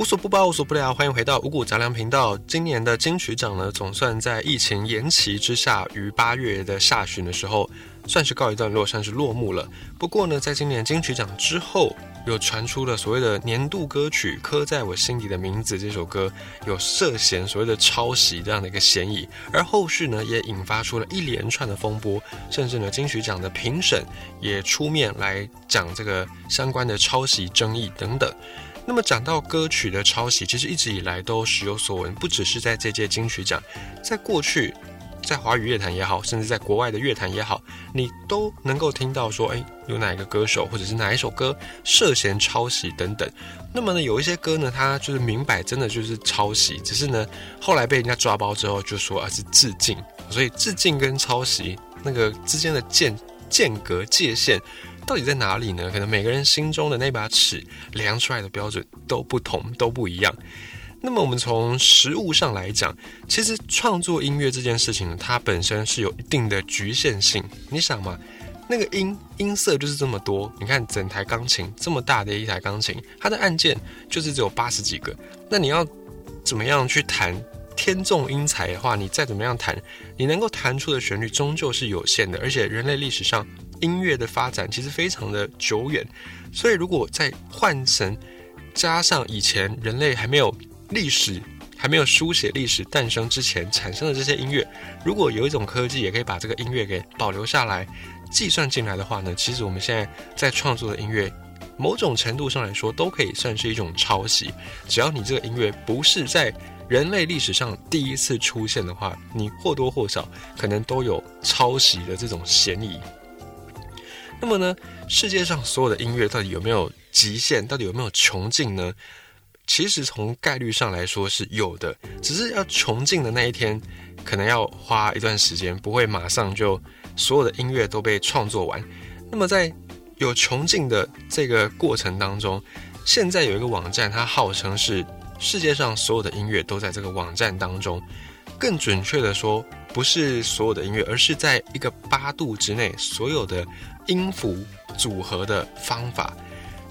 无所不包，无所不聊，欢迎回到五谷杂粮频道。今年的金曲奖呢，总算在疫情延期之下，于八月的下旬的时候，算是告一段落，算是落幕了。不过呢，在今年金曲奖之后，又传出了所谓的年度歌曲《刻在我心底的名字》这首歌有涉嫌所谓的抄袭这样的一个嫌疑，而后续呢，也引发出了一连串的风波，甚至呢，金曲奖的评审也出面来讲这个相关的抄袭争议等等。那么讲到歌曲的抄袭，其实一直以来都时有所闻，不只是在这届金曲奖，在过去，在华语乐坛也好，甚至在国外的乐坛也好，你都能够听到说，哎，有哪一个歌手或者是哪一首歌涉嫌抄袭等等。那么呢，有一些歌呢，它就是明摆真的就是抄袭，只是呢，后来被人家抓包之后，就说啊是致敬。所以致敬跟抄袭那个之间的间间隔界限。到底在哪里呢？可能每个人心中的那把尺量出来的标准都不同，都不一样。那么我们从实物上来讲，其实创作音乐这件事情，它本身是有一定的局限性。你想嘛，那个音音色就是这么多。你看整台钢琴这么大的一台钢琴，它的按键就是只有八十几个。那你要怎么样去弹天纵英才的话，你再怎么样弹，你能够弹出的旋律终究是有限的。而且人类历史上。音乐的发展其实非常的久远，所以如果在换成加上以前人类还没有历史、还没有书写历史诞生之前产生的这些音乐，如果有一种科技也可以把这个音乐给保留下来、计算进来的话呢，其实我们现在在创作的音乐，某种程度上来说都可以算是一种抄袭。只要你这个音乐不是在人类历史上第一次出现的话，你或多或少可能都有抄袭的这种嫌疑。那么呢，世界上所有的音乐到底有没有极限？到底有没有穷尽呢？其实从概率上来说是有的，只是要穷尽的那一天，可能要花一段时间，不会马上就所有的音乐都被创作完。那么在有穷尽的这个过程当中，现在有一个网站，它号称是世界上所有的音乐都在这个网站当中。更准确的说，不是所有的音乐，而是在一个八度之内所有的。音符组合的方法，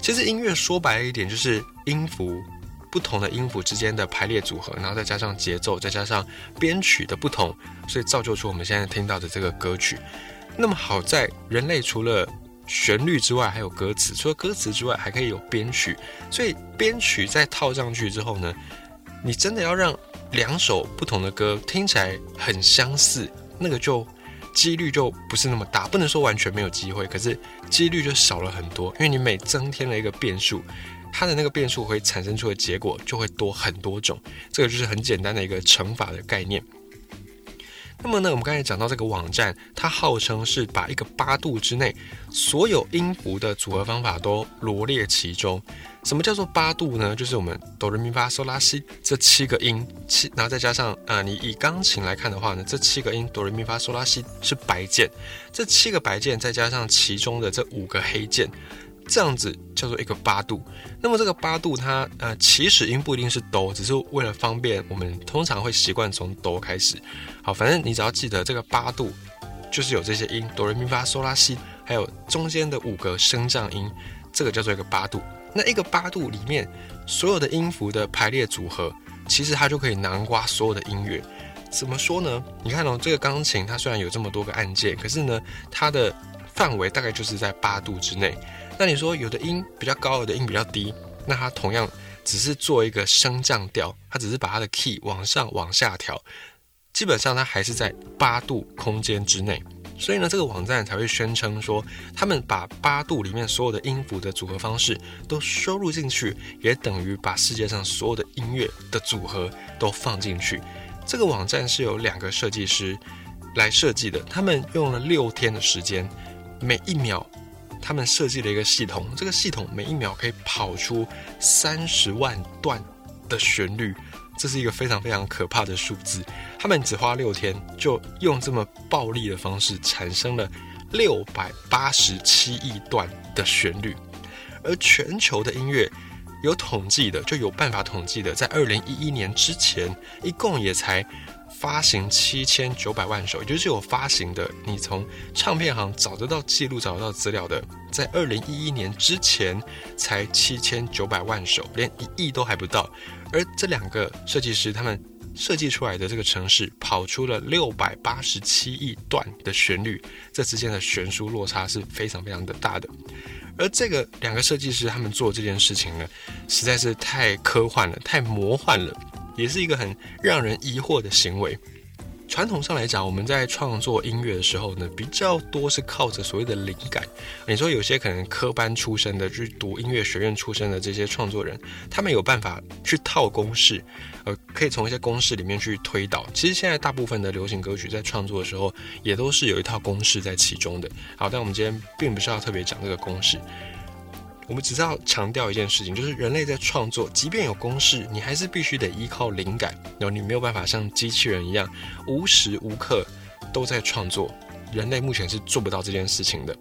其实音乐说白了一点，就是音符不同的音符之间的排列组合，然后再加上节奏，再加上编曲的不同，所以造就出我们现在听到的这个歌曲。那么好在人类除了旋律之外，还有歌词；除了歌词之外，还可以有编曲。所以编曲再套上去之后呢，你真的要让两首不同的歌听起来很相似，那个就。几率就不是那么大，不能说完全没有机会，可是几率就少了很多，因为你每增添了一个变数，它的那个变数会产生出的结果就会多很多种，这个就是很简单的一个乘法的概念。那么呢，我们刚才讲到这个网站，它号称是把一个八度之内所有音符的组合方法都罗列其中。什么叫做八度呢？就是我们哆来咪发嗦拉西这七个音，七，然后再加上呃，你以钢琴来看的话呢，这七个音哆来咪发嗦拉西是白键，这七个白键再加上其中的这五个黑键。这样子叫做一个八度，那么这个八度它呃起始音不一定是哆，只是为了方便，我们通常会习惯从哆开始。好，反正你只要记得这个八度就是有这些音哆来咪发嗦拉西，还有中间的五个升降音，这个叫做一个八度。那一个八度里面所有的音符的排列组合，其实它就可以囊括所有的音乐。怎么说呢？你看哦，这个钢琴它虽然有这么多个按键，可是呢，它的范围大概就是在八度之内。那你说有的音比较高，有的音比较低，那它同样只是做一个升降调，它只是把它的 key 往上往下调，基本上它还是在八度空间之内。所以呢，这个网站才会宣称说，他们把八度里面所有的音符的组合方式都收录进去，也等于把世界上所有的音乐的组合都放进去。这个网站是由两个设计师来设计的，他们用了六天的时间，每一秒。他们设计了一个系统，这个系统每一秒可以跑出三十万段的旋律，这是一个非常非常可怕的数字。他们只花六天，就用这么暴力的方式产生了六百八十七亿段的旋律。而全球的音乐有统计的，就有办法统计的，在二零一一年之前，一共也才发行七千九百万首，也就是有发行的，你从唱片行找得到记录、找得到资料的，在二零一一年之前才七千九百万首，连一亿都还不到。而这两个设计师他们设计出来的这个城市，跑出了六百八十七亿段的旋律，这之间的悬殊落差是非常非常的大的。而这个两个设计师他们做这件事情呢，实在是太科幻了，太魔幻了。也是一个很让人疑惑的行为。传统上来讲，我们在创作音乐的时候呢，比较多是靠着所谓的灵感。你说有些可能科班出身的，去读音乐学院出身的这些创作人，他们有办法去套公式，呃，可以从一些公式里面去推导。其实现在大部分的流行歌曲在创作的时候，也都是有一套公式在其中的。好，但我们今天并不是要特别讲这个公式。我们只是要强调一件事情，就是人类在创作，即便有公式，你还是必须得依靠灵感。然后你没有办法像机器人一样无时无刻都在创作，人类目前是做不到这件事情的。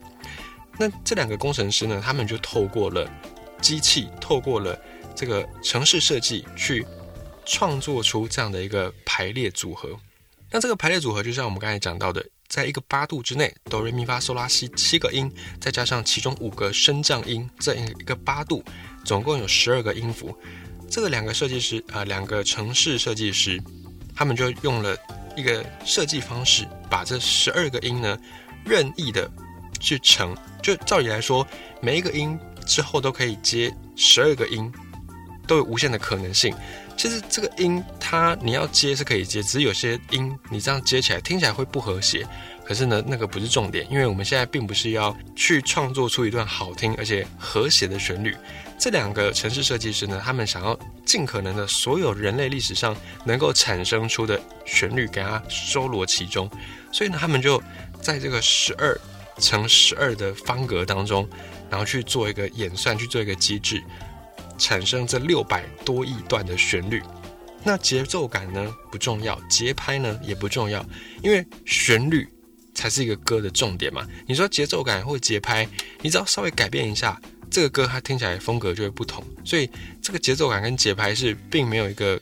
那这两个工程师呢，他们就透过了机器，透过了这个城市设计，去创作出这样的一个排列组合。那这个排列组合，就像我们刚才讲到的。在一个八度之内，哆来咪发嗦拉西七个音，再加上其中五个升降音，这样一个八度，总共有十二个音符。这个两个设计师啊，两个城市设计师，他们就用了一个设计方式，把这十二个音呢，任意的去乘。就照理来说，每一个音之后都可以接十二个音，都有无限的可能性。其实这个音，它你要接是可以接，只是有些音你这样接起来听起来会不和谐。可是呢，那个不是重点，因为我们现在并不是要去创作出一段好听而且和谐的旋律。这两个城市设计师呢，他们想要尽可能的所有人类历史上能够产生出的旋律，给它收罗其中。所以呢，他们就在这个十二乘十二的方格当中，然后去做一个演算，去做一个机制。产生这六百多亿段的旋律，那节奏感呢不重要，节拍呢也不重要，因为旋律才是一个歌的重点嘛。你说节奏感或节拍，你只要稍微改变一下，这个歌它听起来风格就会不同。所以这个节奏感跟节拍是并没有一个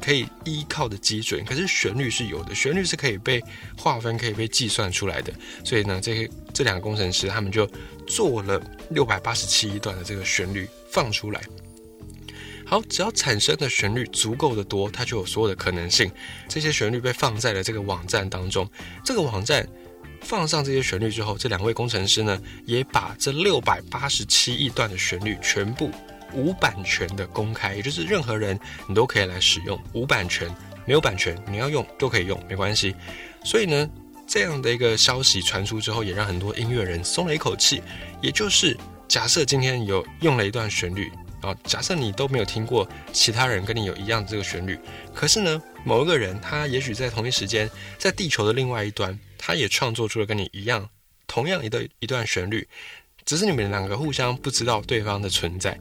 可以依靠的基准，可是旋律是有的，旋律是可以被划分、可以被计算出来的。所以呢，这些这两个工程师他们就做了六百八十七亿段的这个旋律放出来。好，只要产生的旋律足够的多，它就有所有的可能性。这些旋律被放在了这个网站当中。这个网站放上这些旋律之后，这两位工程师呢，也把这六百八十七亿段的旋律全部无版权的公开，也就是任何人你都可以来使用，无版权，没有版权，你要用都可以用，没关系。所以呢，这样的一个消息传出之后，也让很多音乐人松了一口气。也就是假设今天有用了一段旋律。啊，假设你都没有听过其他人跟你有一样的这个旋律，可是呢，某一个人他也许在同一时间，在地球的另外一端，他也创作出了跟你一样同样一段一段旋律，只是你们两个互相不知道对方的存在。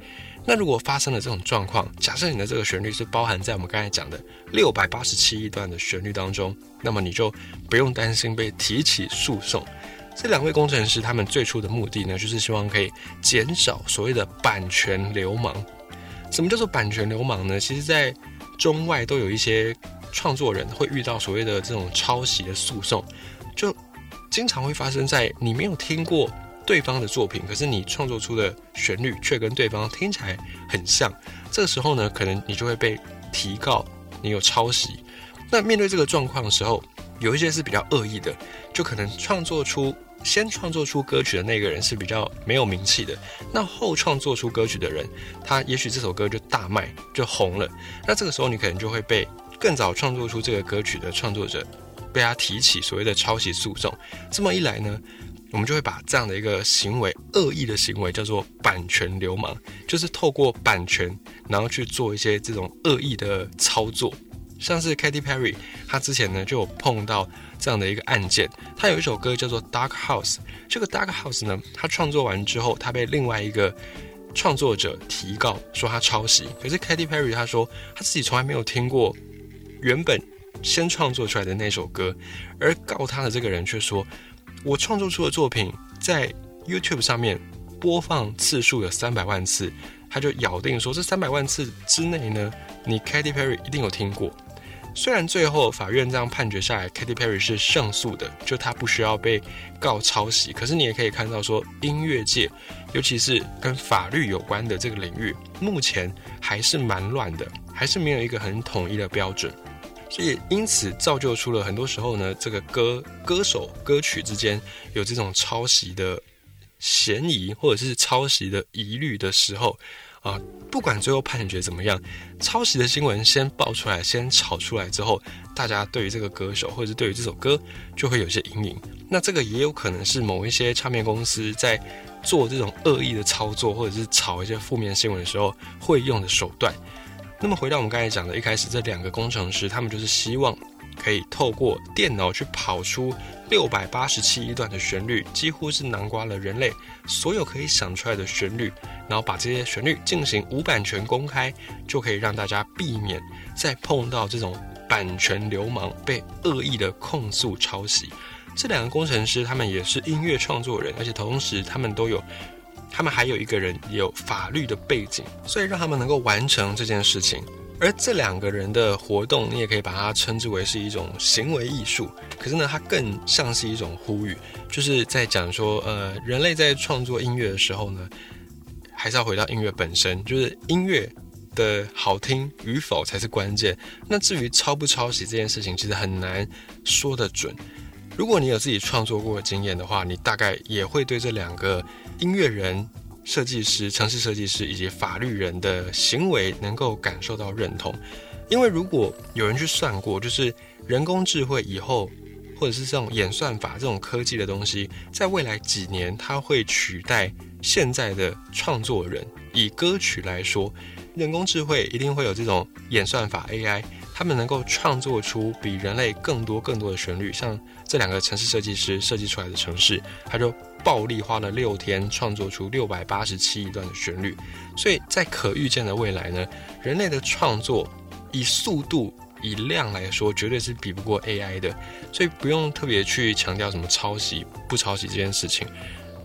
那如果发生了这种状况，假设你的这个旋律是包含在我们刚才讲的六百八十七亿段的旋律当中，那么你就不用担心被提起诉讼。这两位工程师，他们最初的目的呢，就是希望可以减少所谓的版权流氓。什么叫做版权流氓呢？其实，在中外都有一些创作人会遇到所谓的这种抄袭的诉讼，就经常会发生在你没有听过对方的作品，可是你创作出的旋律却跟对方听起来很像。这个时候呢，可能你就会被提告你有抄袭。那面对这个状况的时候，有一些是比较恶意的，就可能创作出。先创作出歌曲的那个人是比较没有名气的，那后创作出歌曲的人，他也许这首歌就大卖就红了。那这个时候你可能就会被更早创作出这个歌曲的创作者被他提起所谓的抄袭诉讼。这么一来呢，我们就会把这样的一个行为恶意的行为叫做版权流氓，就是透过版权然后去做一些这种恶意的操作。像是 Katy Perry，他之前呢就有碰到这样的一个案件。他有一首歌叫做《Dark House》，这个《Dark House》呢，他创作完之后，他被另外一个创作者提告说他抄袭。可是 Katy Perry 他说他自己从来没有听过原本先创作出来的那首歌，而告他的这个人却说，我创作出的作品在 YouTube 上面播放次数有三百万次，他就咬定说这三百万次之内呢，你 Katy Perry 一定有听过。虽然最后法院这样判决下来，Katy Perry 是胜诉的，就他不需要被告抄袭。可是你也可以看到，说音乐界，尤其是跟法律有关的这个领域，目前还是蛮乱的，还是没有一个很统一的标准。所以因此造就出了很多时候呢，这个歌歌手歌曲之间有这种抄袭的嫌疑，或者是抄袭的疑虑的时候。啊，不管最后判决怎么样，抄袭的新闻先爆出来，先炒出来之后，大家对于这个歌手或者是对于这首歌就会有些阴影。那这个也有可能是某一些唱片公司在做这种恶意的操作，或者是炒一些负面新闻的时候会用的手段。那么回到我们刚才讲的，一开始这两个工程师，他们就是希望。可以透过电脑去跑出六百八十七亿段的旋律，几乎是囊括了人类所有可以想出来的旋律，然后把这些旋律进行无版权公开，就可以让大家避免再碰到这种版权流氓被恶意的控诉抄袭。这两个工程师他们也是音乐创作人，而且同时他们都有，他们还有一个人有法律的背景，所以让他们能够完成这件事情。而这两个人的活动，你也可以把它称之为是一种行为艺术。可是呢，它更像是一种呼吁，就是在讲说，呃，人类在创作音乐的时候呢，还是要回到音乐本身，就是音乐的好听与否才是关键。那至于抄不抄袭这件事情，其实很难说得准。如果你有自己创作过的经验的话，你大概也会对这两个音乐人。设计师、城市设计师以及法律人的行为能够感受到认同，因为如果有人去算过，就是人工智慧以后，或者是这种演算法这种科技的东西，在未来几年，它会取代现在的创作人。以歌曲来说，人工智慧一定会有这种演算法 AI，他们能够创作出比人类更多更多的旋律，像这两个城市设计师设计出来的城市，他就。暴力花了六天创作出六百八十七亿段的旋律，所以在可预见的未来呢，人类的创作以速度以量来说，绝对是比不过 AI 的，所以不用特别去强调什么抄袭不抄袭这件事情。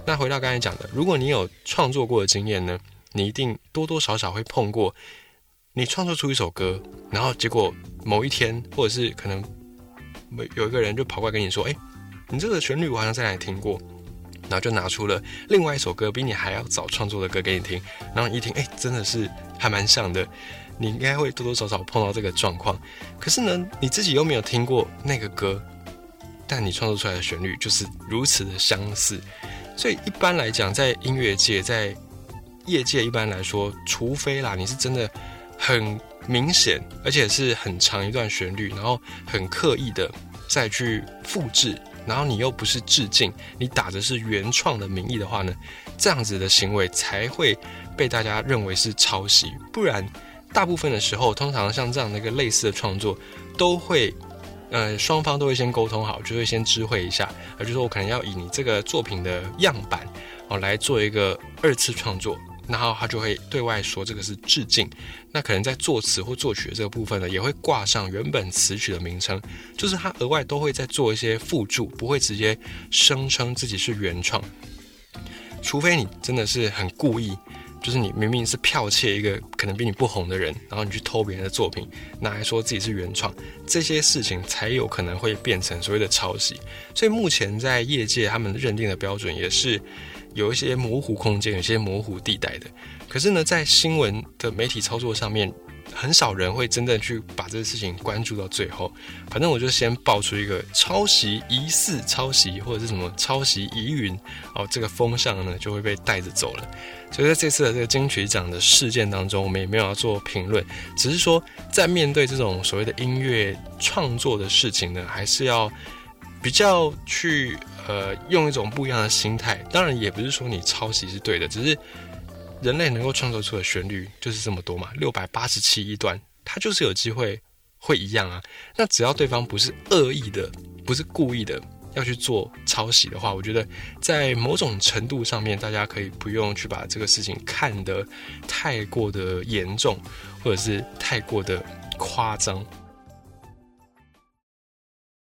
那回到刚才讲的，如果你有创作过的经验呢，你一定多多少少会碰过，你创作出一首歌，然后结果某一天或者是可能有一个人就跑过来跟你说，哎，你这个旋律我好像在哪里听过。然后就拿出了另外一首歌，比你还要早创作的歌给你听，然后一听，哎，真的是还蛮像的。你应该会多多少少碰到这个状况。可是呢，你自己又没有听过那个歌，但你创作出来的旋律就是如此的相似。所以一般来讲，在音乐界，在业界，一般来说，除非啦，你是真的很明显，而且是很长一段旋律，然后很刻意的再去复制。然后你又不是致敬，你打的是原创的名义的话呢，这样子的行为才会被大家认为是抄袭。不然，大部分的时候，通常像这样的一个类似的创作，都会，呃，双方都会先沟通好，就会先知会一下，而就说我可能要以你这个作品的样板哦来做一个二次创作。然后他就会对外说这个是致敬，那可能在作词或作曲的这个部分呢，也会挂上原本词曲的名称，就是他额外都会再做一些附注，不会直接声称自己是原创，除非你真的是很故意，就是你明明是剽窃一个可能比你不红的人，然后你去偷别人的作品，拿来说自己是原创，这些事情才有可能会变成所谓的抄袭。所以目前在业界他们认定的标准也是。有一些模糊空间，有些模糊地带的。可是呢，在新闻的媒体操作上面，很少人会真正去把这个事情关注到最后。反正我就先爆出一个抄袭疑似抄袭或者是什么抄袭疑云，哦，这个风向呢就会被带着走了。所以在这次的这个金曲奖的事件当中，我们也没有要做评论，只是说在面对这种所谓的音乐创作的事情呢，还是要比较去。呃，用一种不一样的心态，当然也不是说你抄袭是对的，只是人类能够创作出的旋律就是这么多嘛，六百八十七亿段，它就是有机会会一样啊。那只要对方不是恶意的，不是故意的要去做抄袭的话，我觉得在某种程度上面，大家可以不用去把这个事情看得太过的严重，或者是太过的夸张。